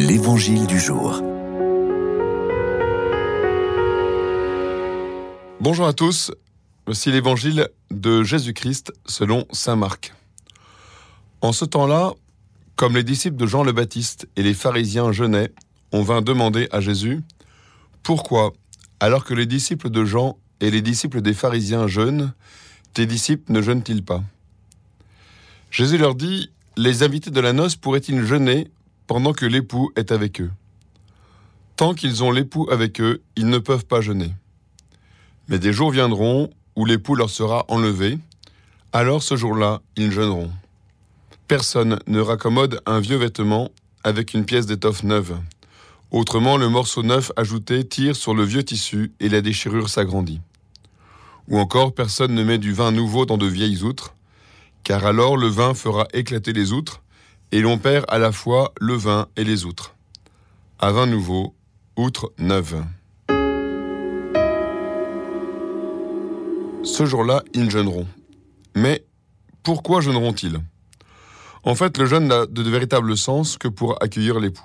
L'Évangile du jour. Bonjour à tous, voici l'Évangile de Jésus-Christ selon Saint Marc. En ce temps-là, comme les disciples de Jean le Baptiste et les pharisiens jeûnaient, on vint demander à Jésus, Pourquoi, alors que les disciples de Jean et les disciples des pharisiens jeûnent, tes disciples ne jeûnent-ils pas? Jésus leur dit, Les invités de la noce pourraient-ils jeûner pendant que l'époux est avec eux Tant qu'ils ont l'époux avec eux, ils ne peuvent pas jeûner. Mais des jours viendront où l'époux leur sera enlevé, alors ce jour-là, ils jeûneront. Personne ne raccommode un vieux vêtement avec une pièce d'étoffe neuve. Autrement, le morceau neuf ajouté tire sur le vieux tissu et la déchirure s'agrandit. Ou encore, personne ne met du vin nouveau dans de vieilles outres, car alors le vin fera éclater les outres, et l'on perd à la fois le vin et les outres. À vin nouveau, outre neuve. Ce jour-là, ils jeûneront. Mais pourquoi jeûneront-ils? En fait, le jeûne n'a de véritable sens que pour accueillir l'époux.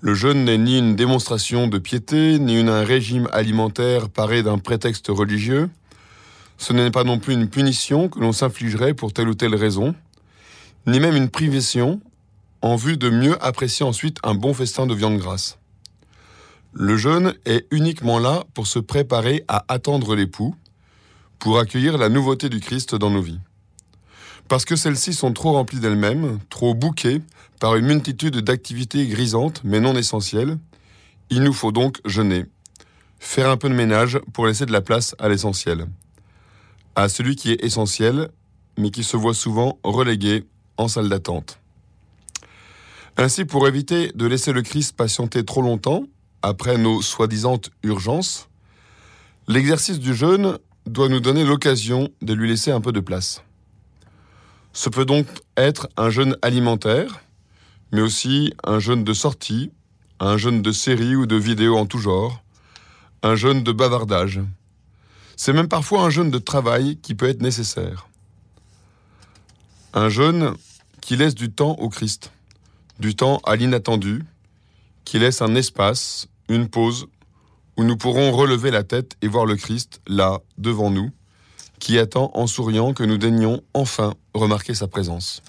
Le jeûne n'est ni une démonstration de piété, ni un régime alimentaire paré d'un prétexte religieux. Ce n'est pas non plus une punition que l'on s'infligerait pour telle ou telle raison, ni même une privation en vue de mieux apprécier ensuite un bon festin de viande grasse. Le jeûne est uniquement là pour se préparer à attendre l'époux, pour accueillir la nouveauté du Christ dans nos vies. Parce que celles-ci sont trop remplies d'elles-mêmes, trop bouquées par une multitude d'activités grisantes mais non essentielles, il nous faut donc jeûner, faire un peu de ménage pour laisser de la place à l'essentiel, à celui qui est essentiel mais qui se voit souvent relégué en salle d'attente. Ainsi, pour éviter de laisser le Christ patienter trop longtemps, après nos soi-disant urgences, l'exercice du jeûne doit nous donner l'occasion de lui laisser un peu de place. Ce peut donc être un jeûne alimentaire, mais aussi un jeûne de sortie, un jeûne de série ou de vidéos en tout genre, un jeûne de bavardage. C'est même parfois un jeûne de travail qui peut être nécessaire. Un jeûne qui laisse du temps au Christ, du temps à l'inattendu, qui laisse un espace, une pause, où nous pourrons relever la tête et voir le Christ là, devant nous, qui attend en souriant que nous daignions enfin remarquer sa présence.